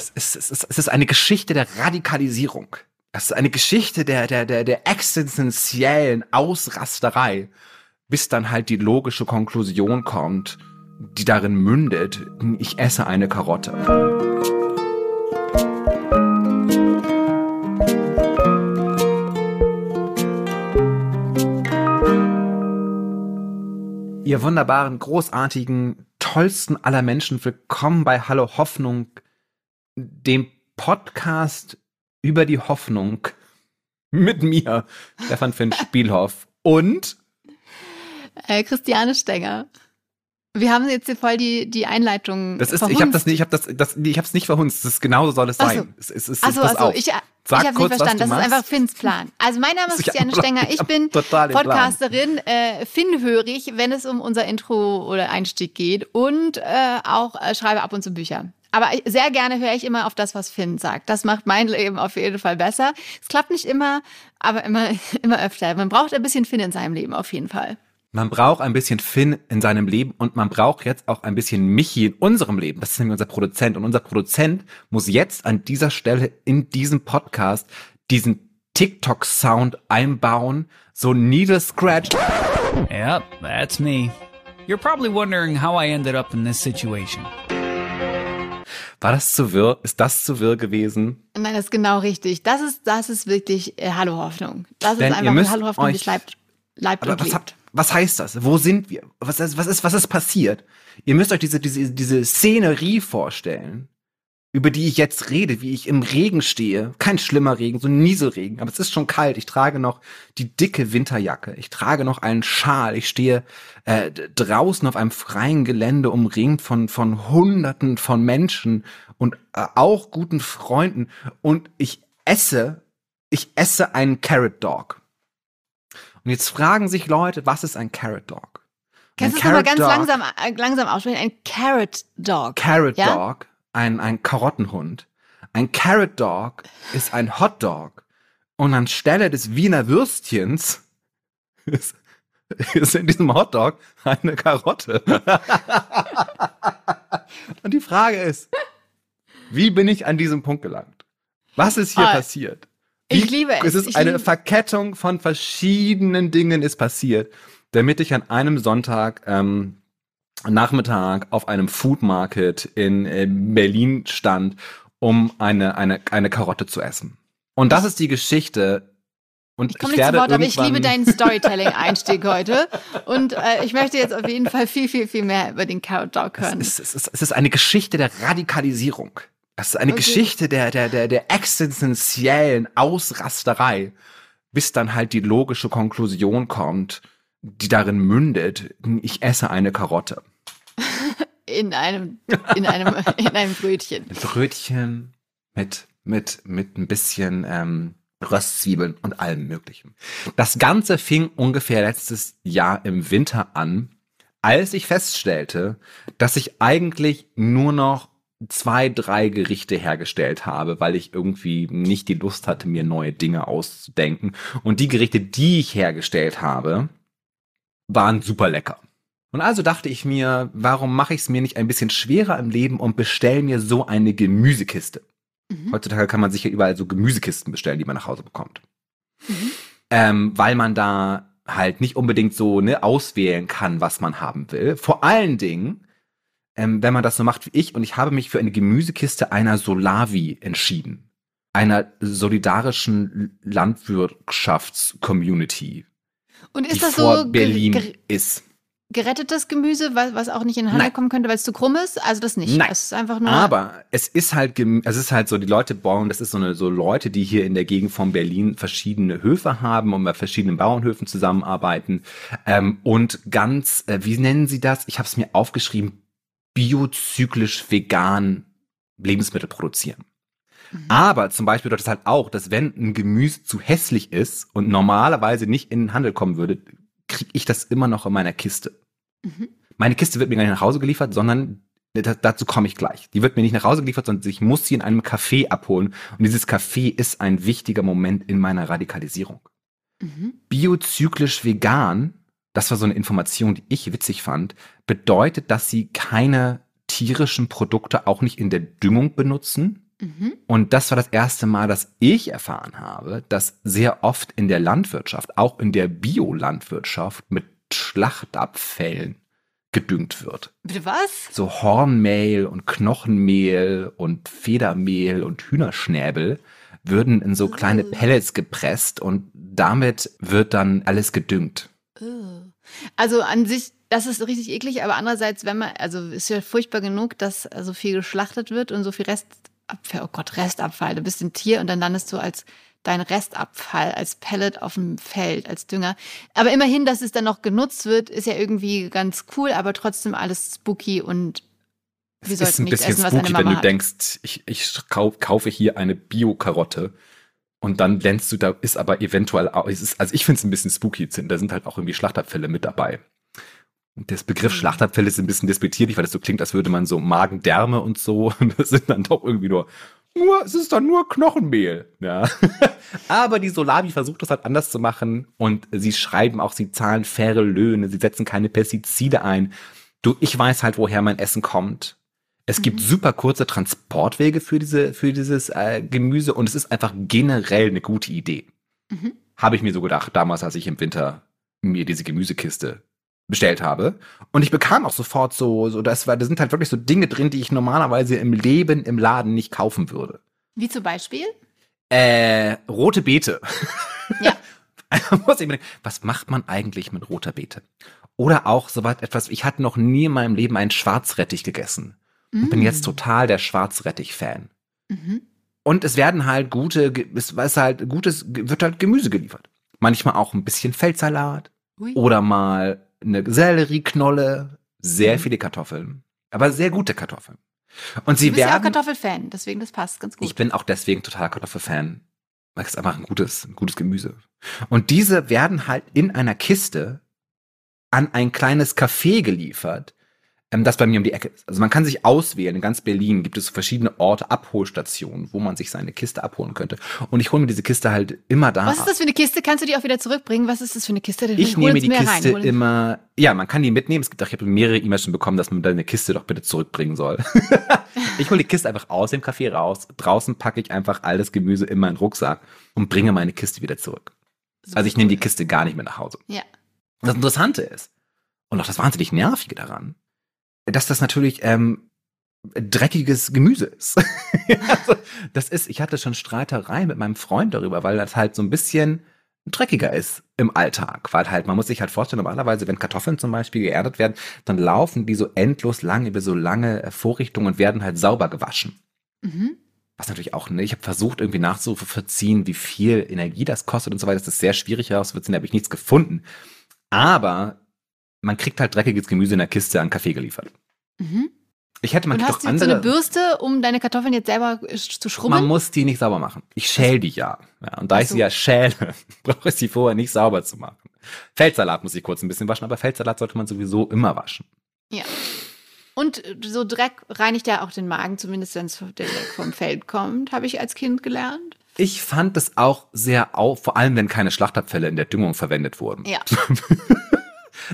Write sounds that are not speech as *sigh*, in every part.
es, ist, es, ist, es ist eine Geschichte der Radikalisierung. Es ist eine Geschichte der, der, der, der existenziellen Ausrasterei, bis dann halt die logische Konklusion kommt, die darin mündet, ich esse eine Karotte. Ihr wunderbaren, großartigen, tollsten aller Menschen, willkommen bei Hallo Hoffnung, dem Podcast über die Hoffnung mit mir, Stefan Finn Spielhoff und äh, Christiane Stenger. Wir haben jetzt hier voll die, die Einleitung. Das ist, ich habe das nicht, ich habe das, das, ich habe es nicht verhunzt. Das ist genauso soll es sein. Es, es, es, Achso, achso, ich, Sag ich habe nicht verstanden. Das ist einfach Finns Plan. Also mein Name *laughs* ist Christiane Stenger. Ich bin Podcasterin, äh, Finn-hörig, wenn es um unser Intro oder Einstieg geht und äh, auch äh, schreibe ab und zu Bücher. Aber sehr gerne höre ich immer auf das, was Finn sagt. Das macht mein Leben auf jeden Fall besser. Es klappt nicht immer, aber immer, *laughs* immer öfter. Man braucht ein bisschen Finn in seinem Leben auf jeden Fall. Man braucht ein bisschen Finn in seinem Leben und man braucht jetzt auch ein bisschen Michi in unserem Leben. Das ist nämlich unser Produzent. Und unser Produzent muss jetzt an dieser Stelle in diesem Podcast diesen TikTok-Sound einbauen. So Needle Scratch. Yep, that's me. You're probably wondering how I ended up in this situation. War das zu wirr? Ist das zu wirr gewesen? Nein, das ist genau richtig. Das ist, das ist wirklich äh, Hallo Hoffnung. Das Denn ist einfach Hallo Hoffnung, die bleibt, bleibt und was habt, was heißt das? Wo sind wir? Was ist, was ist, was ist passiert? Ihr müsst euch diese, diese, diese Szenerie vorstellen, über die ich jetzt rede, wie ich im Regen stehe. Kein schlimmer Regen, so ein Nieselregen, aber es ist schon kalt. Ich trage noch die dicke Winterjacke. Ich trage noch einen Schal. Ich stehe äh, draußen auf einem freien Gelände, umringt von, von Hunderten von Menschen und äh, auch guten Freunden. Und ich esse, ich esse einen Carrot Dog. Und jetzt fragen sich Leute, was ist ein Carrot Dog? Kannst du es aber ganz Dog, langsam, äh, langsam aussprechen? Ein Carrot Dog. Carrot ja? Dog, ein, ein Karottenhund. Ein Carrot Dog ist ein Hot Dog. Und anstelle des Wiener Würstchens ist, ist in diesem Hot Dog eine Karotte. *laughs* Und die Frage ist, wie bin ich an diesem Punkt gelangt? Was ist hier ah, passiert? Wie, ich liebe es. Es ist ich eine Verkettung von verschiedenen Dingen ist passiert, damit ich an einem Sonntag ähm, Nachmittag auf einem Food Market in äh, Berlin stand, um eine, eine, eine Karotte zu essen. Und das ist die Geschichte. Und ich komme nicht zu Wort, aber ich liebe deinen *laughs* Storytelling-Einstieg heute. Und äh, ich möchte jetzt auf jeden Fall viel, viel, viel mehr über den Carrot Dog hören. Es ist, es ist, es ist eine Geschichte der Radikalisierung. Das ist eine okay. Geschichte der, der, der, der existenziellen Ausrasterei, bis dann halt die logische Konklusion kommt, die darin mündet, ich esse eine Karotte. *laughs* In einem, in einem, in einem Brötchen. Brötchen mit, mit, mit ein bisschen ähm, Röstzwiebeln und allem Möglichen. Das Ganze fing ungefähr letztes Jahr im Winter an, als ich feststellte, dass ich eigentlich nur noch zwei, drei Gerichte hergestellt habe, weil ich irgendwie nicht die Lust hatte, mir neue Dinge auszudenken. Und die Gerichte, die ich hergestellt habe, waren super lecker. Und also dachte ich mir, warum mache ich es mir nicht ein bisschen schwerer im Leben und bestell mir so eine Gemüsekiste? Mhm. Heutzutage kann man sich ja überall so Gemüsekisten bestellen, die man nach Hause bekommt. Mhm. Ähm, weil man da halt nicht unbedingt so ne, auswählen kann, was man haben will. Vor allen Dingen, ähm, wenn man das so macht wie ich. Und ich habe mich für eine Gemüsekiste einer Solavi entschieden. Einer solidarischen Landwirtschafts-Community. Und ist das vor so Berlin ist gerettetes Gemüse, was, was auch nicht in den Handel Nein. kommen könnte, weil es zu krumm ist? Also das nicht. Nein. Es ist einfach nur. Aber es ist halt, es ist halt so, die Leute bauen, das ist so eine, so Leute, die hier in der Gegend von Berlin verschiedene Höfe haben und bei verschiedenen Bauernhöfen zusammenarbeiten. Ähm, und ganz, äh, wie nennen sie das? Ich habe es mir aufgeschrieben, biozyklisch vegan Lebensmittel produzieren. Mhm. Aber zum Beispiel bedeutet es halt auch, dass wenn ein Gemüse zu hässlich ist und normalerweise nicht in den Handel kommen würde, kriege ich das immer noch in meiner Kiste. Mhm. Meine Kiste wird mir gar nicht nach Hause geliefert, sondern dazu komme ich gleich. Die wird mir nicht nach Hause geliefert, sondern ich muss sie in einem Café abholen. Und dieses Café ist ein wichtiger Moment in meiner Radikalisierung. Mhm. Biozyklisch vegan das war so eine Information, die ich witzig fand, bedeutet, dass sie keine tierischen Produkte auch nicht in der Düngung benutzen, Mhm. Und das war das erste Mal, dass ich erfahren habe, dass sehr oft in der Landwirtschaft, auch in der Biolandwirtschaft, mit Schlachtabfällen gedüngt wird. Bitte was? So Hornmehl und Knochenmehl und Federmehl und Hühnerschnäbel würden in so kleine oh. Pellets gepresst und damit wird dann alles gedüngt. Oh. Also an sich, das ist richtig eklig, aber andererseits, wenn man, also ist ja furchtbar genug, dass so viel geschlachtet wird und so viel Restabfall, oh Gott, Restabfall, du bist ein Tier und dann landest du als dein Restabfall als Pellet auf dem Feld, als Dünger. Aber immerhin, dass es dann noch genutzt wird, ist ja irgendwie ganz cool, aber trotzdem alles spooky und wir es ist ein bisschen essen, spooky, wenn du hat. denkst, ich, ich kaufe hier eine Bio-Karotte und dann lernst du, da ist aber eventuell, auch, also ich finde es ein bisschen spooky, da sind halt auch irgendwie Schlachtabfälle mit dabei. Das Begriff mhm. Schlachtabfälle ist ein bisschen despektierlich, weil das so klingt, als würde man so Magen-Därme und so, *laughs* und das sind dann doch irgendwie nur nur, es ist dann nur Knochenmehl. Ja. *laughs* Aber die Solavi versucht das halt anders zu machen und sie schreiben auch, sie zahlen faire Löhne, sie setzen keine Pestizide ein. Du, ich weiß halt, woher mein Essen kommt. Es mhm. gibt super kurze Transportwege für diese, für dieses äh, Gemüse und es ist einfach generell eine gute Idee. Mhm. Habe ich mir so gedacht, damals, als ich im Winter mir diese Gemüsekiste bestellt habe. Und ich bekam auch sofort so, so das war, da sind halt wirklich so Dinge drin, die ich normalerweise im Leben im Laden nicht kaufen würde. Wie zum Beispiel? Äh, rote Beete. Ja. *laughs* denken, was macht man eigentlich mit roter Beete? Oder auch soweit etwas, ich hatte noch nie in meinem Leben einen Schwarzrettich gegessen. Mm. Und bin jetzt mm. total der Schwarzrettich-Fan. Mhm. Und es werden halt gute, es ist halt gutes, wird halt Gemüse geliefert. Manchmal auch ein bisschen Feldsalat. Ui. Oder mal eine Sellerieknolle, sehr mhm. viele Kartoffeln, aber sehr gute Kartoffeln. Und sie du bist werden, ja auch Kartoffelfan, deswegen das passt ganz gut. Ich bin auch deswegen total Kartoffelfan. Weil es einfach ein gutes, ein gutes Gemüse. Und diese werden halt in einer Kiste an ein kleines Café geliefert, ähm, das bei mir um die Ecke ist. Also man kann sich auswählen. In ganz Berlin gibt es verschiedene Orte, Abholstationen, wo man sich seine Kiste abholen könnte. Und ich hole mir diese Kiste halt immer da. Was ist das für eine Kiste? Kannst du die auch wieder zurückbringen? Was ist das für eine Kiste? Ich nehme die Kiste rein. immer. Ja, man kann die mitnehmen. Es gibt auch, ich habe mehrere E-Mails schon bekommen, dass man deine Kiste doch bitte zurückbringen soll. *laughs* ich hole die Kiste einfach aus dem Café raus. Draußen packe ich einfach alles Gemüse in meinen Rucksack und bringe meine Kiste wieder zurück. So also ich nehme die Kiste gar nicht mehr nach Hause. Ja. Das Interessante ist, und auch das wahnsinnig Nervige daran, dass das natürlich ähm, dreckiges Gemüse ist. *laughs* also, das ist, ich hatte schon Streitereien mit meinem Freund darüber, weil das halt so ein bisschen dreckiger ist im Alltag, weil halt, man muss sich halt vorstellen, normalerweise, wenn Kartoffeln zum Beispiel geerdet werden, dann laufen die so endlos lang über so lange äh, Vorrichtungen und werden halt sauber gewaschen. Mhm. Was natürlich auch, ne, ich habe versucht, irgendwie nachzuvollziehen, wie viel Energie das kostet und so weiter. Das ist sehr schwierig herauszufinden, da habe ich nichts gefunden. Aber man kriegt halt dreckiges Gemüse in der Kiste an Kaffee geliefert. Mhm. Ich hätte man Und hast doch andere. so eine Bürste, um deine Kartoffeln jetzt selber zu schrubben? Man muss die nicht sauber machen. Ich schäl die ja. ja und da so. ich sie ja schäle, *laughs* brauche ich sie vorher nicht sauber zu machen. Feldsalat muss ich kurz ein bisschen waschen, aber Feldsalat sollte man sowieso immer waschen. Ja. Und so Dreck reinigt ja auch den Magen, zumindest wenn es vom Feld kommt, habe ich als Kind gelernt. Ich fand es auch sehr auf, vor allem wenn keine Schlachtabfälle in der Düngung verwendet wurden. Ja. *laughs*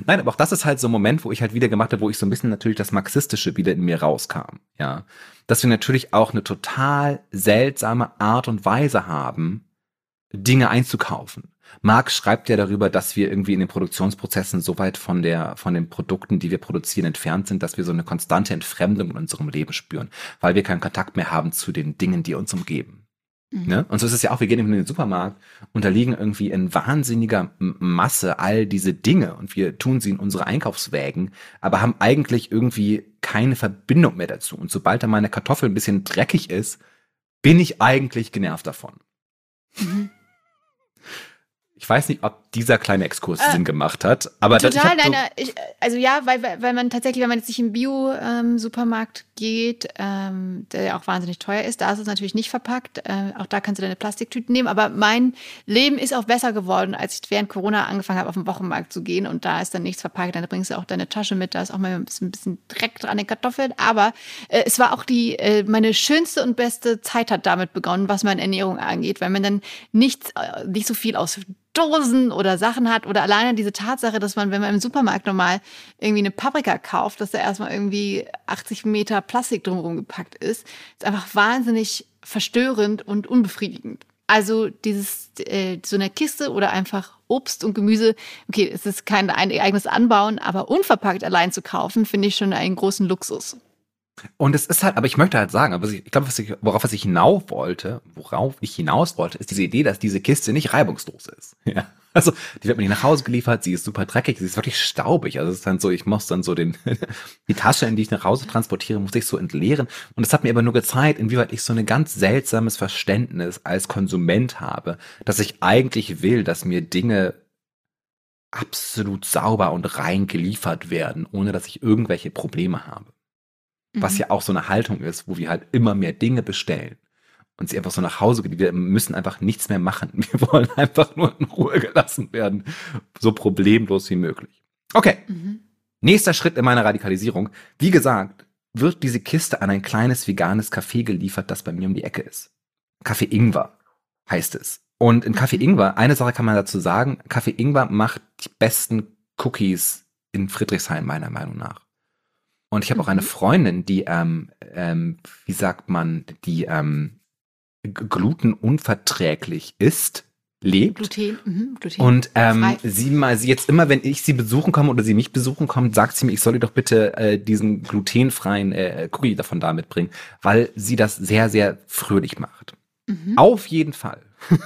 Nein, aber auch das ist halt so ein Moment, wo ich halt wieder gemacht habe, wo ich so ein bisschen natürlich das Marxistische wieder in mir rauskam. Ja. Dass wir natürlich auch eine total seltsame Art und Weise haben, Dinge einzukaufen. Marx schreibt ja darüber, dass wir irgendwie in den Produktionsprozessen so weit von der, von den Produkten, die wir produzieren, entfernt sind, dass wir so eine konstante Entfremdung in unserem Leben spüren, weil wir keinen Kontakt mehr haben zu den Dingen, die uns umgeben. Mhm. Ne? Und so ist es ja auch, wir gehen in den Supermarkt und da liegen irgendwie in wahnsinniger Masse all diese Dinge und wir tun sie in unsere Einkaufswägen, aber haben eigentlich irgendwie keine Verbindung mehr dazu. Und sobald da meine Kartoffel ein bisschen dreckig ist, bin ich eigentlich genervt davon. Mhm. Ich weiß nicht, ob dieser kleine Exkurs äh, Sinn gemacht hat, aber total. Das, ich so ich, also ja, weil, weil man tatsächlich, wenn man jetzt nicht im Bio-Supermarkt ähm, geht, ähm, der ja auch wahnsinnig teuer ist, da ist es natürlich nicht verpackt. Äh, auch da kannst du deine Plastiktüten nehmen. Aber mein Leben ist auch besser geworden, als ich während Corona angefangen habe, auf den Wochenmarkt zu gehen und da ist dann nichts verpackt. Dann bringst du auch deine Tasche mit, da ist auch mal ein bisschen, bisschen Dreck dran den Kartoffeln. Aber äh, es war auch die äh, meine schönste und beste Zeit hat damit begonnen, was meine Ernährung angeht, weil man dann nichts, äh, nicht so viel aus Dosen oder Sachen hat oder alleine diese Tatsache, dass man, wenn man im Supermarkt normal irgendwie eine Paprika kauft, dass da erstmal irgendwie 80 Meter Plastik drumherum gepackt ist, ist einfach wahnsinnig verstörend und unbefriedigend. Also dieses äh, so eine Kiste oder einfach Obst und Gemüse. Okay, es ist kein eigenes Anbauen, aber unverpackt allein zu kaufen, finde ich schon einen großen Luxus. Und es ist halt, aber ich möchte halt sagen, aber ich glaube, ich, worauf was ich hinaus wollte, worauf ich hinaus wollte, ist diese Idee, dass diese Kiste nicht reibungslos ist. *laughs* Ja. Also, die wird mir nach Hause geliefert, sie ist super dreckig, sie ist wirklich staubig. Also, es ist dann so, ich muss dann so den, *laughs* die Tasche, in die ich nach Hause transportiere, muss ich so entleeren. Und es hat mir aber nur gezeigt, inwieweit ich so ein ganz seltsames Verständnis als Konsument habe, dass ich eigentlich will, dass mir Dinge absolut sauber und rein geliefert werden, ohne dass ich irgendwelche Probleme habe. Was mhm. ja auch so eine Haltung ist, wo wir halt immer mehr Dinge bestellen und sie einfach so nach Hause geht. Wir müssen einfach nichts mehr machen. *laughs* Wir wollen einfach nur in Ruhe gelassen werden. So problemlos wie möglich. Okay. Mhm. Nächster Schritt in meiner Radikalisierung. Wie gesagt, wird diese Kiste an ein kleines veganes Café geliefert, das bei mir um die Ecke ist. Kaffee Ingwer heißt es. Und in Kaffee mhm. Ingwer, eine Sache kann man dazu sagen, Kaffee Ingwer macht die besten Cookies in Friedrichshain meiner Meinung nach. Und ich habe auch eine mhm. Freundin, die, ähm, ähm, wie sagt man, die ähm, glutenunverträglich ist, lebt. Gluten, mh, Gluten. Und ähm, sie mal, sie jetzt immer, wenn ich sie besuchen komme oder sie mich besuchen kommt, sagt sie mir, ich soll ihr doch bitte äh, diesen glutenfreien äh, Cookie davon da mitbringen, weil sie das sehr, sehr fröhlich macht. Mhm. Auf jeden Fall *laughs*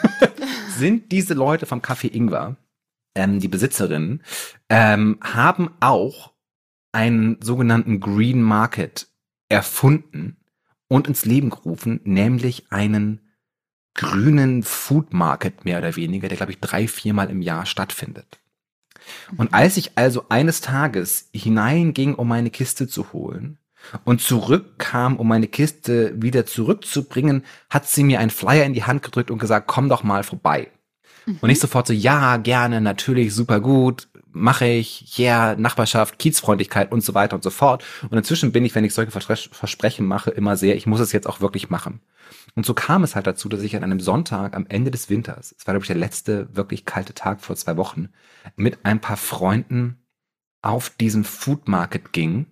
sind diese Leute vom Café Ingwer, ähm, die Besitzerinnen, ähm, haben auch einen sogenannten Green Market erfunden und ins Leben gerufen, nämlich einen grünen Food Market mehr oder weniger, der glaube ich drei, viermal im Jahr stattfindet. Und mhm. als ich also eines Tages hineinging, um meine Kiste zu holen und zurückkam, um meine Kiste wieder zurückzubringen, hat sie mir einen Flyer in die Hand gedrückt und gesagt, komm doch mal vorbei. Mhm. Und ich sofort so, ja, gerne, natürlich, super gut, mache ich, ja, yeah, Nachbarschaft, Kiezfreundlichkeit und so weiter und so fort. Und inzwischen bin ich, wenn ich solche Versprechen mache, immer sehr, ich muss es jetzt auch wirklich machen. Und so kam es halt dazu, dass ich an einem Sonntag am Ende des Winters, es war glaube ich der letzte wirklich kalte Tag vor zwei Wochen, mit ein paar Freunden auf diesen Food Market ging,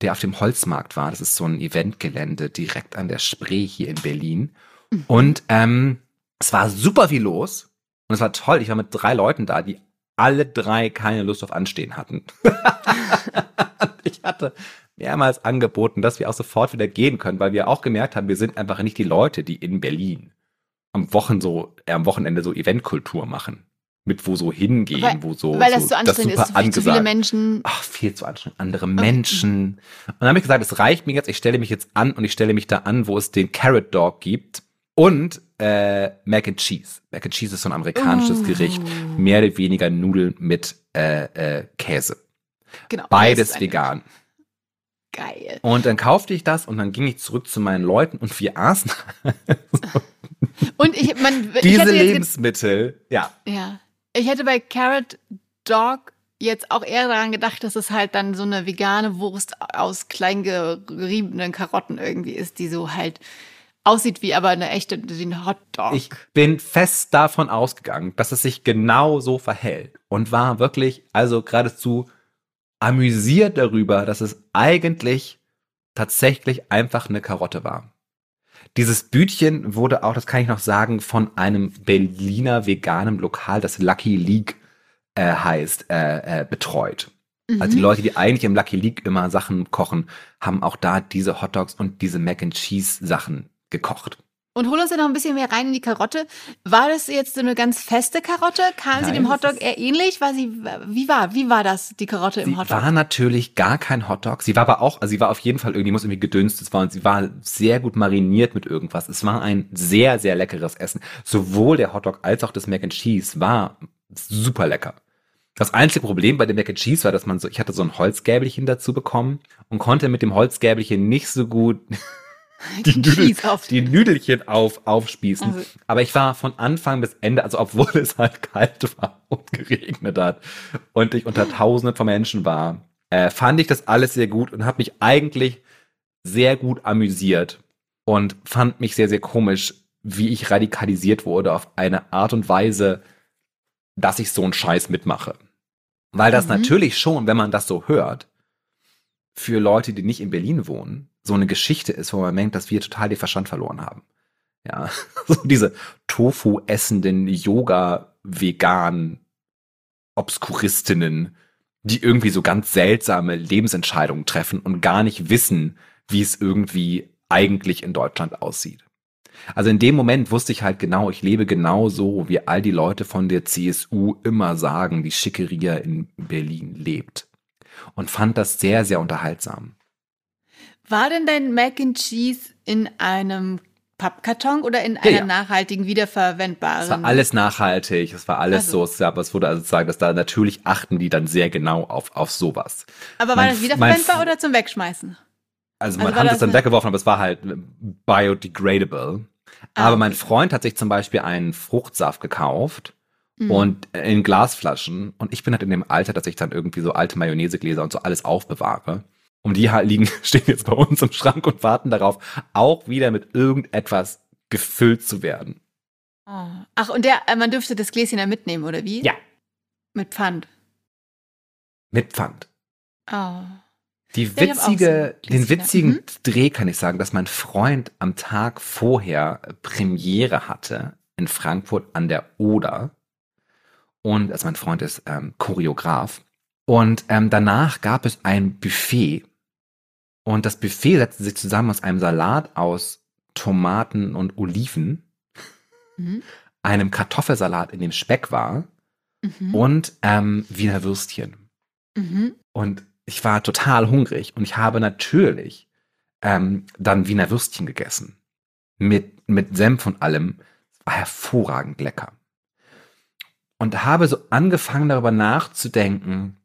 der auf dem Holzmarkt war. Das ist so ein Eventgelände direkt an der Spree hier in Berlin. Mhm. Und ähm, es war super viel los. Und es war toll. Ich war mit drei Leuten da, die alle drei keine Lust auf Anstehen hatten. *laughs* ich hatte mehrmals angeboten, dass wir auch sofort wieder gehen können, weil wir auch gemerkt haben, wir sind einfach nicht die Leute, die in Berlin am Wochen so, äh, am Wochenende so Eventkultur machen. Mit wo so hingehen, weil, wo so. Weil das so, so anstrengend das ist, viel zu viele Menschen. Ach, viel zu anstrengend. Andere Menschen. Und dann habe ich gesagt, es reicht mir jetzt, ich stelle mich jetzt an und ich stelle mich da an, wo es den Carrot Dog gibt. Und äh, Mac and Cheese. Mac and Cheese ist so ein amerikanisches oh. Gericht. Mehr oder weniger Nudeln mit äh, äh, Käse. Genau. Beides vegan. Geil. Und dann kaufte ich das und dann ging ich zurück zu meinen Leuten und wir aßen. und ich, man, diese ich Lebensmittel, ja. Ja. Ich hätte bei Carrot Dog jetzt auch eher daran gedacht, dass es halt dann so eine vegane Wurst aus klein geriebenen Karotten irgendwie ist, die so halt aussieht wie aber eine echte ein Hotdog. Ich bin fest davon ausgegangen, dass es sich genau so verhält und war wirklich also geradezu amüsiert darüber, dass es eigentlich tatsächlich einfach eine Karotte war. Dieses Bütchen wurde auch, das kann ich noch sagen, von einem Berliner veganen Lokal, das Lucky League äh, heißt, äh, äh, betreut. Mhm. Also die Leute, die eigentlich im Lucky League immer Sachen kochen, haben auch da diese Hotdogs und diese Mac and Cheese Sachen gekocht. Und hol uns ja noch ein bisschen mehr rein in die Karotte. War das jetzt so eine ganz feste Karotte? Kam Nein, sie dem Hotdog eher ähnlich? War sie, wie war, wie war das, die Karotte im Hotdog? Sie war natürlich gar kein Hotdog. Sie war aber auch, also sie war auf jeden Fall irgendwie, muss irgendwie gedünstet war und sie war sehr gut mariniert mit irgendwas. Es war ein sehr, sehr leckeres Essen. Sowohl der Hotdog als auch das Mac and Cheese war super lecker. Das einzige Problem bei dem Mac and Cheese war, dass man so, ich hatte so ein Holzgäbelchen dazu bekommen und konnte mit dem Holzgäbelchen nicht so gut *laughs* die, Nudel, die Nüdelchen auf, aufspießen. Also. Aber ich war von Anfang bis Ende, also obwohl *laughs* es halt kalt war und geregnet hat und ich unter Tausenden von Menschen war, äh, fand ich das alles sehr gut und habe mich eigentlich sehr gut amüsiert und fand mich sehr, sehr komisch, wie ich radikalisiert wurde auf eine Art und Weise, dass ich so einen Scheiß mitmache. Weil das mhm. natürlich schon, wenn man das so hört, für Leute, die nicht in Berlin wohnen, so eine Geschichte ist, wo man denkt, dass wir total den Verstand verloren haben. Ja, *laughs* so diese Tofu essenden Yoga vegan Obskuristinnen, die irgendwie so ganz seltsame Lebensentscheidungen treffen und gar nicht wissen, wie es irgendwie eigentlich in Deutschland aussieht. Also in dem Moment wusste ich halt genau, ich lebe genau so, wie all die Leute von der CSU immer sagen, die Schickeria in Berlin lebt. Und fand das sehr, sehr unterhaltsam. War denn dein Mac and Cheese in einem Pappkarton oder in einer ja, nachhaltigen, wiederverwendbaren? Es war alles nachhaltig, es war alles also. so, aber es wurde also sagen, dass da natürlich achten die dann sehr genau auf, auf sowas. Aber war mein, das wiederverwendbar oder zum Wegschmeißen? Also, also man hat es dann weggeworfen, aber es war halt biodegradable. Ah, aber mein Freund hat sich zum Beispiel einen Fruchtsaft gekauft mhm. und in Glasflaschen und ich bin halt in dem Alter, dass ich dann irgendwie so alte Mayonnaisegläser und so alles aufbewahre. Und die liegen, *laughs* stehen jetzt bei uns im Schrank und warten darauf, auch wieder mit irgendetwas gefüllt zu werden. Oh. Ach, und der, äh, man dürfte das Gläschen ja mitnehmen, oder wie? Ja. Mit Pfand. Mit Pfand. Oh. Die witzige, so den witzigen mhm. Dreh kann ich sagen, dass mein Freund am Tag vorher Premiere hatte in Frankfurt an der Oder. Und also mein Freund ist ähm, Choreograf. Und ähm, danach gab es ein Buffet und das Buffet setzte sich zusammen aus einem Salat aus Tomaten und Oliven, mhm. einem Kartoffelsalat, in dem Speck war mhm. und ähm, Wiener Würstchen. Mhm. Und ich war total hungrig und ich habe natürlich ähm, dann Wiener Würstchen gegessen. Mit, mit Senf und allem. Es war hervorragend lecker. Und habe so angefangen darüber nachzudenken,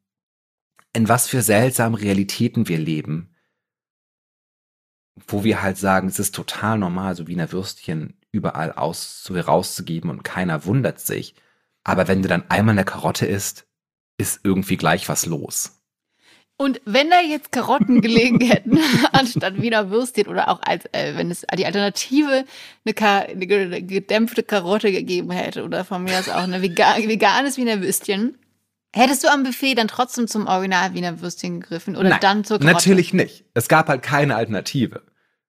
in was für seltsamen Realitäten wir leben wo wir halt sagen, es ist total normal, so Wiener Würstchen überall aus, so rauszugeben und keiner wundert sich. Aber wenn du dann einmal eine Karotte isst, ist irgendwie gleich was los. Und wenn da jetzt Karotten gelegen *laughs* hätten, *laughs* anstatt Wiener Würstchen oder auch als, äh, wenn es die Alternative eine, Ka eine gedämpfte Karotte gegeben hätte oder von mir aus auch eine vegan veganes Wiener Würstchen, hättest du am Buffet dann trotzdem zum Original Wiener Würstchen gegriffen oder Nein, dann zur Karotte? Natürlich nicht. Es gab halt keine Alternative.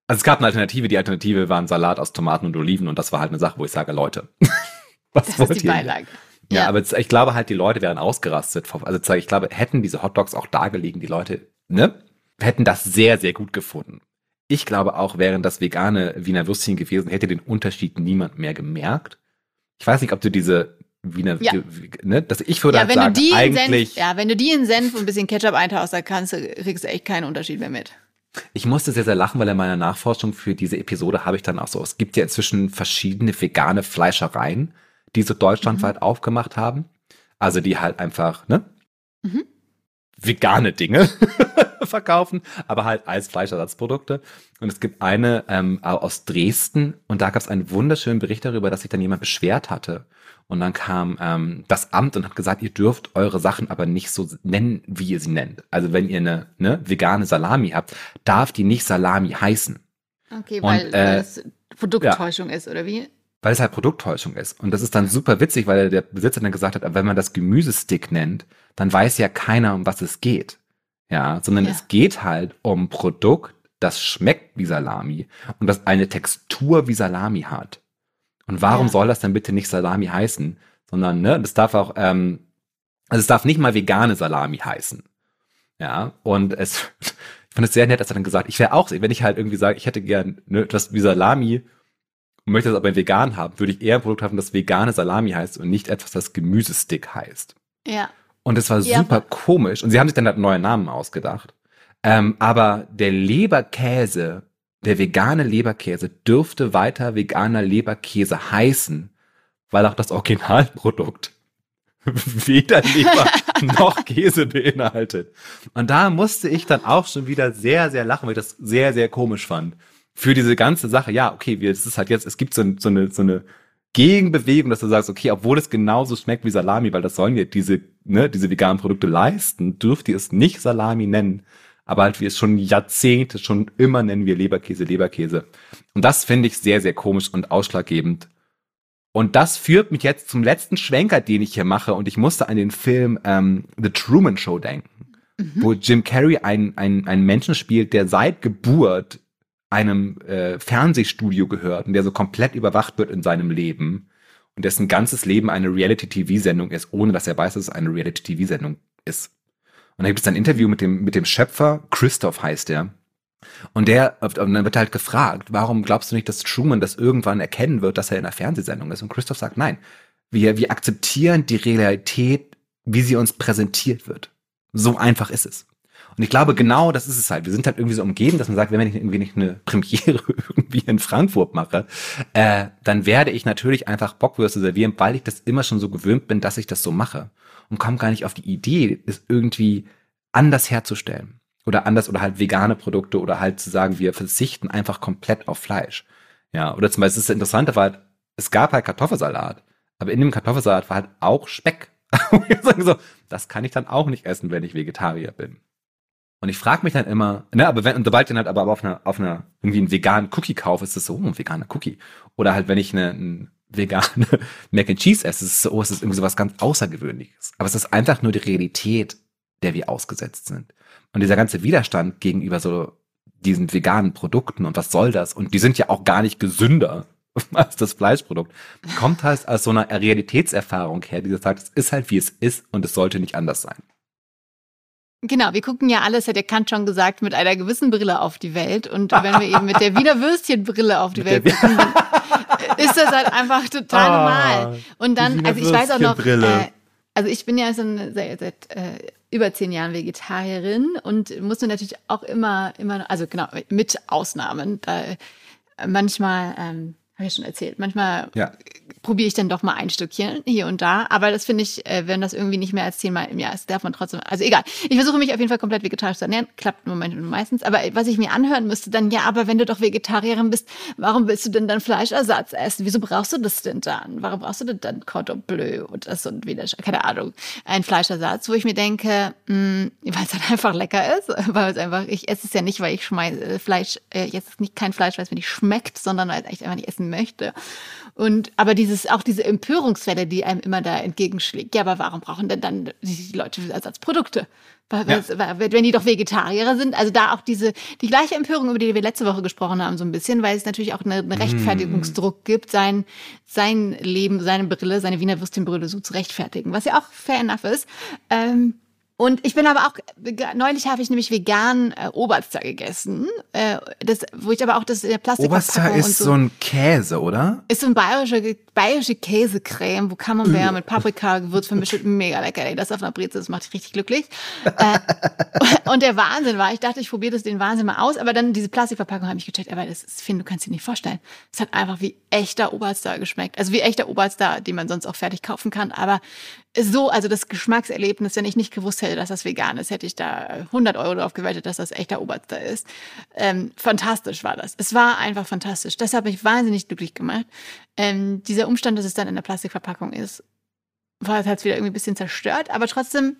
Also es gab eine Alternative, die Alternative war ein Salat aus Tomaten und Oliven und das war halt eine Sache, wo ich sage, Leute, *laughs* was das wollt ist die ihr? Beilage. Ja, ja, aber ich glaube halt, die Leute wären ausgerastet. Also ich glaube, hätten diese Hotdogs auch da gelegen, die Leute, ne, hätten das sehr, sehr gut gefunden. Ich glaube auch, wären das vegane Wiener Würstchen gewesen, hätte den Unterschied niemand mehr gemerkt. Ich weiß nicht, ob du diese Wiener, ja. ne, dass ich würde ja, halt sagen, eigentlich. Senf, ja, wenn du die in Senf und ein bisschen Ketchup eintauchst, dann kannst du, kriegst du echt keinen Unterschied mehr mit. Ich musste sehr, sehr lachen, weil in meiner Nachforschung für diese Episode habe ich dann auch so, es gibt ja inzwischen verschiedene vegane Fleischereien, die so deutschlandweit mhm. aufgemacht haben. Also die halt einfach, ne? Mhm. Vegane Dinge *laughs* verkaufen, aber halt als Fleischersatzprodukte. Und es gibt eine ähm, aus Dresden und da gab es einen wunderschönen Bericht darüber, dass sich dann jemand beschwert hatte und dann kam ähm, das Amt und hat gesagt, ihr dürft eure Sachen aber nicht so nennen, wie ihr sie nennt. Also wenn ihr eine ne, vegane Salami habt, darf die nicht Salami heißen. Okay, und, weil, äh, weil es Produkttäuschung ja, ist, oder wie? Weil es halt Produkttäuschung ist. Und das ist dann super witzig, weil der Besitzer dann gesagt hat, wenn man das Gemüsestick nennt, dann weiß ja keiner, um was es geht. Ja, sondern ja. es geht halt um Produkt, das schmeckt wie Salami und das eine Textur wie Salami hat. Und warum ja. soll das dann bitte nicht Salami heißen? Sondern, ne, das darf auch, ähm, also es darf nicht mal vegane Salami heißen. Ja, und es, *laughs* ich fand es sehr nett, dass er dann gesagt, ich wäre auch, wenn ich halt irgendwie sage, ich hätte gern ne, etwas wie Salami und möchte das aber vegan haben, würde ich eher ein Produkt haben, das vegane Salami heißt und nicht etwas, das Gemüsestick heißt. Ja. Und es war ja. super komisch. Und sie haben sich dann halt neue Namen ausgedacht. Ähm, aber der Leberkäse der vegane Leberkäse dürfte weiter veganer Leberkäse heißen, weil auch das Originalprodukt *laughs* weder Leber *laughs* noch Käse beinhaltet. Und da musste ich dann auch schon wieder sehr, sehr lachen, weil ich das sehr, sehr komisch fand. Für diese ganze Sache, ja, okay, es ist halt jetzt, es gibt so, so, eine, so eine Gegenbewegung, dass du sagst, okay, obwohl es genauso schmeckt wie Salami, weil das sollen ja diese, ne, diese veganen Produkte leisten, dürft ihr es nicht Salami nennen aber halt wir es schon Jahrzehnte, schon immer nennen wir Leberkäse, Leberkäse. Und das finde ich sehr, sehr komisch und ausschlaggebend. Und das führt mich jetzt zum letzten Schwenker, den ich hier mache. Und ich musste an den Film ähm, The Truman Show denken, mhm. wo Jim Carrey einen, einen, einen Menschen spielt, der seit Geburt einem äh, Fernsehstudio gehört und der so komplett überwacht wird in seinem Leben und dessen ganzes Leben eine Reality-TV-Sendung ist, ohne dass er weiß, dass es eine Reality-TV-Sendung ist. Und da gibt es ein Interview mit dem, mit dem Schöpfer, Christoph heißt er. Und der, und dann wird halt gefragt, warum glaubst du nicht, dass Truman das irgendwann erkennen wird, dass er in einer Fernsehsendung ist? Und Christoph sagt, nein, wir, wir akzeptieren die Realität, wie sie uns präsentiert wird. So einfach ist es. Und ich glaube, genau das ist es halt. Wir sind halt irgendwie so umgeben, dass man sagt, wenn ich irgendwie nicht eine Premiere *laughs* irgendwie in Frankfurt mache, äh, dann werde ich natürlich einfach Bockwürste servieren, weil ich das immer schon so gewöhnt bin, dass ich das so mache. Und komme gar nicht auf die Idee, es irgendwie anders herzustellen. Oder anders oder halt vegane Produkte oder halt zu sagen, wir verzichten einfach komplett auf Fleisch. Ja, oder zum Beispiel das Interessante war halt, es gab halt Kartoffelsalat, aber in dem Kartoffelsalat war halt auch Speck. *laughs* so, das kann ich dann auch nicht essen, wenn ich Vegetarier bin. Und ich frage mich dann immer, ne, aber wenn, und sobald dann halt aber auf einer, auf einer, irgendwie einen veganen Cookie kaufe, ist das so, oh, ein veganer Cookie. Oder halt, wenn ich eine, eine vegane *laughs* Mac and Cheese esse, ist es so, oh, es ist irgendwie so was ganz Außergewöhnliches. Aber es ist einfach nur die Realität, der wir ausgesetzt sind. Und dieser ganze Widerstand gegenüber so diesen veganen Produkten und was soll das? Und die sind ja auch gar nicht gesünder *laughs* als das Fleischprodukt. Kommt halt aus so einer Realitätserfahrung her, die sagt, es ist halt wie es ist und es sollte nicht anders sein. Genau, wir gucken ja alles, hat der Kant schon gesagt, mit einer gewissen Brille auf die Welt. Und wenn wir eben mit der Wiener Würstchenbrille auf die Welt gucken, dann ist das halt einfach total ah, normal. Und dann, also ich weiß auch noch, äh, also ich bin ja seit, seit äh, über zehn Jahren Vegetarierin und musste natürlich auch immer, immer, also genau, mit Ausnahmen. Da, manchmal ähm, habe ich schon erzählt. Manchmal ja. probiere ich dann doch mal ein Stückchen hier und da. Aber das finde ich, äh, wenn das irgendwie nicht mehr als zehnmal im Jahr ist, darf man trotzdem. Also egal. Ich versuche mich auf jeden Fall komplett vegetarisch zu ernähren. Klappt im Moment meistens. Aber was ich mir anhören müsste, dann, ja, aber wenn du doch Vegetarierin bist, warum willst du denn dann Fleischersatz essen? Wieso brauchst du das denn dann? Warum brauchst du denn dann Cordon Bleu und das und wieder, keine Ahnung, ein Fleischersatz, wo ich mir denke, hm, weil es halt *laughs* einfach lecker ist. Weil es einfach, ich esse es ja nicht, weil ich schmeiße äh, Fleisch, äh, jetzt ist nicht kein Fleisch, weil es mir nicht schmeckt, sondern weil ich einfach nicht essen möchte. Und aber dieses auch diese Empörungswelle, die einem immer da entgegenschlägt. Ja, aber warum brauchen denn dann die Leute Ersatzprodukte? Ja. Wenn die doch Vegetarier sind, also da auch diese die gleiche Empörung, über die wir letzte Woche gesprochen haben, so ein bisschen, weil es natürlich auch einen eine Rechtfertigungsdruck gibt, sein sein Leben, seine Brille, seine Wiener Würstchenbrille so zu rechtfertigen, was ja auch fair enough ist. Ähm, und ich bin aber auch, neulich habe ich nämlich vegan äh, Oberster gegessen, äh, das, wo ich aber auch das in der Plastikverpackung Oberster ist so, so, ein Käse, oder? Ist so ein bayerische, bayerische Käsecreme, wo Camembert mit Paprika Gewürz vermischt, mega lecker. Ey, das auf einer Breze, das macht dich richtig glücklich. *laughs* äh, und der Wahnsinn war, ich dachte, ich probiere das den Wahnsinn mal aus, aber dann diese Plastikverpackung habe ich gecheckt, aber das ist, Finn, du kannst dir nicht vorstellen. Es hat einfach wie echter Oberster geschmeckt. Also wie echter Oberster, den man sonst auch fertig kaufen kann, aber so, also das Geschmackserlebnis, wenn ich nicht gewusst hätte, dass das vegan ist, hätte ich da 100 Euro drauf gewettet, dass das echter Oberster ist. Ähm, fantastisch war das. Es war einfach fantastisch. Das hat mich wahnsinnig glücklich gemacht. Ähm, dieser Umstand, dass es dann in der Plastikverpackung ist, war es halt wieder irgendwie ein bisschen zerstört, aber trotzdem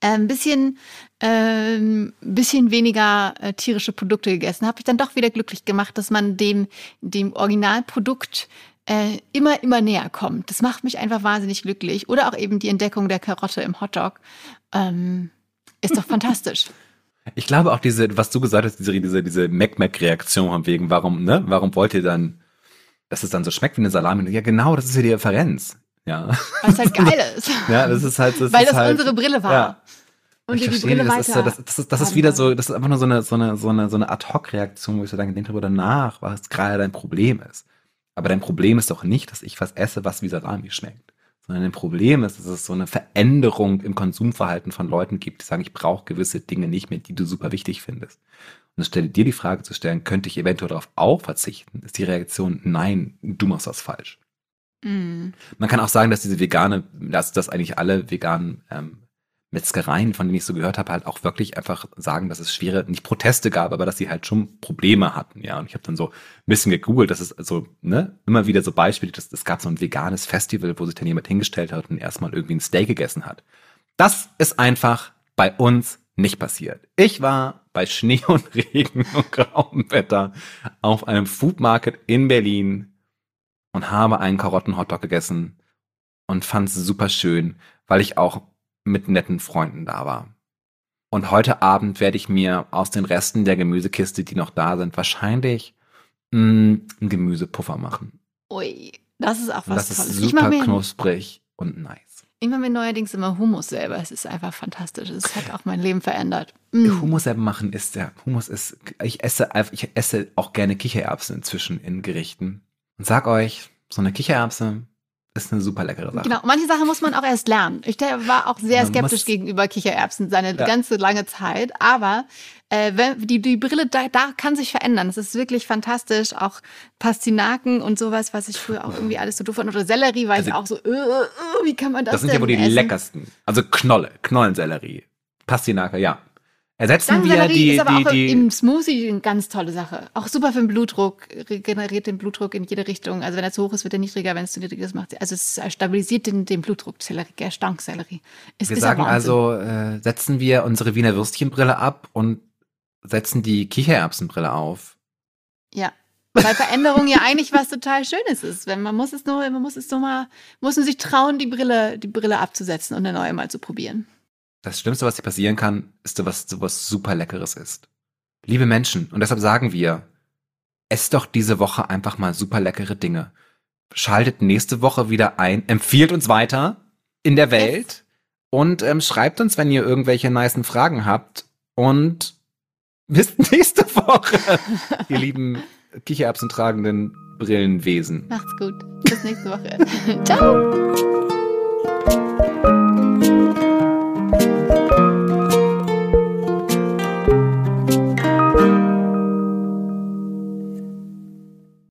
äh, ein bisschen, äh, bisschen weniger äh, tierische Produkte gegessen, habe ich dann doch wieder glücklich gemacht, dass man dem, dem Originalprodukt äh, immer, immer näher kommt. Das macht mich einfach wahnsinnig glücklich. Oder auch eben die Entdeckung der Karotte im Hotdog. Ähm, ist doch fantastisch. *laughs* Ich glaube auch diese, was du gesagt hast, diese, diese, diese Mac-Mac-Reaktion von wegen, warum, ne, warum wollt ihr dann, dass es dann so schmeckt wie eine Salami? Ja, genau, das ist ja die Referenz. Ja. Es halt geil *laughs* ist. ja, das ist halt, das Weil das halt, unsere Brille war. Ja. Und ich verstehe, die Brille das, ist, das, das, ist, das ist wieder so, das ist einfach nur so eine, so eine, so eine, so eine Ad-Hoc-Reaktion, wo ich so dann denke darüber danach, was gerade dein Problem ist. Aber dein Problem ist doch nicht, dass ich was esse, was wie Salami schmeckt. Sondern dein Problem ist, dass es so eine Veränderung im Konsumverhalten von Leuten gibt, die sagen, ich brauche gewisse Dinge nicht mehr, die du super wichtig findest. Stelle dir die Frage zu stellen, könnte ich eventuell darauf auch verzichten? Ist die Reaktion, nein, du machst das falsch. Mm. Man kann auch sagen, dass diese vegane, dass, dass eigentlich alle veganen ähm, Metzgereien, von denen ich so gehört habe, halt auch wirklich einfach sagen, dass es schwere, nicht Proteste gab, aber dass sie halt schon Probleme hatten, ja. Und ich habe dann so ein bisschen gegoogelt, dass es also, ne, immer wieder so Beispiele, dass es gab so ein veganes Festival, wo sich dann jemand hingestellt hat und erstmal irgendwie ein Steak gegessen hat. Das ist einfach bei uns nicht passiert. Ich war bei Schnee *laughs* und Regen und grauem Wetter auf einem Food Market in Berlin und habe einen Karotten-Hotdog gegessen und fand es super schön, weil ich auch mit netten Freunden da war. Und heute Abend werde ich mir aus den Resten der Gemüsekiste, die noch da sind, wahrscheinlich mh, mm, einen Gemüsepuffer machen. Ui, das ist auch was das Tolles. Das ist super knusprig und nice. Ich mache mir neuerdings immer Hummus selber. Es ist einfach fantastisch. Es hat auch mein Leben verändert. Mm. Hummus selber machen ist ja, Hummus ist, ich esse ich esse auch gerne Kichererbsen inzwischen in Gerichten. Und sag euch, so eine Kichererbse ist eine super leckere Sache. Genau, manche Sachen muss man auch erst lernen. Ich war auch sehr skeptisch gegenüber Kichererbsen seine ja. ganze lange Zeit, aber äh, wenn, die, die Brille da, da kann sich verändern. Es ist wirklich fantastisch. Auch Pastinaken und sowas, was ich früher auch irgendwie alles so doof fand. Oder Sellerie war also, ich auch so, äh, äh, wie kann man das Das sind ja wohl die essen? leckersten. Also Knolle, Knollensellerie. Pastinake, ja. Ersetzen wir die, ist aber die, auch die, im Smoothie eine ganz tolle Sache. Auch super für den Blutdruck, regeneriert den Blutdruck in jede Richtung. Also wenn er zu hoch ist, wird er niedriger, wenn es zu niedrig ist, macht Also es stabilisiert den, den Blutdruck, Sellerie, äh, Stanksellerie. wir sagen also, äh, setzen wir unsere Wiener Würstchenbrille ab und setzen die Kichererbsenbrille auf. Ja. Weil Veränderung ja eigentlich was total Schönes ist. Wenn man muss es nur, man muss es nur mal, muss man sich trauen, die Brille, die Brille abzusetzen und eine neue mal zu probieren. Das Schlimmste, was dir passieren kann, ist, was sowas super Leckeres ist. Liebe Menschen, und deshalb sagen wir, esst doch diese Woche einfach mal super leckere Dinge. Schaltet nächste Woche wieder ein, empfiehlt uns weiter in der Welt und ähm, schreibt uns, wenn ihr irgendwelche niceen Fragen habt. Und *laughs* bis nächste Woche, ihr *laughs* lieben Kichererbsen tragenden Brillenwesen. Macht's gut. Bis nächste Woche. *laughs* Ciao.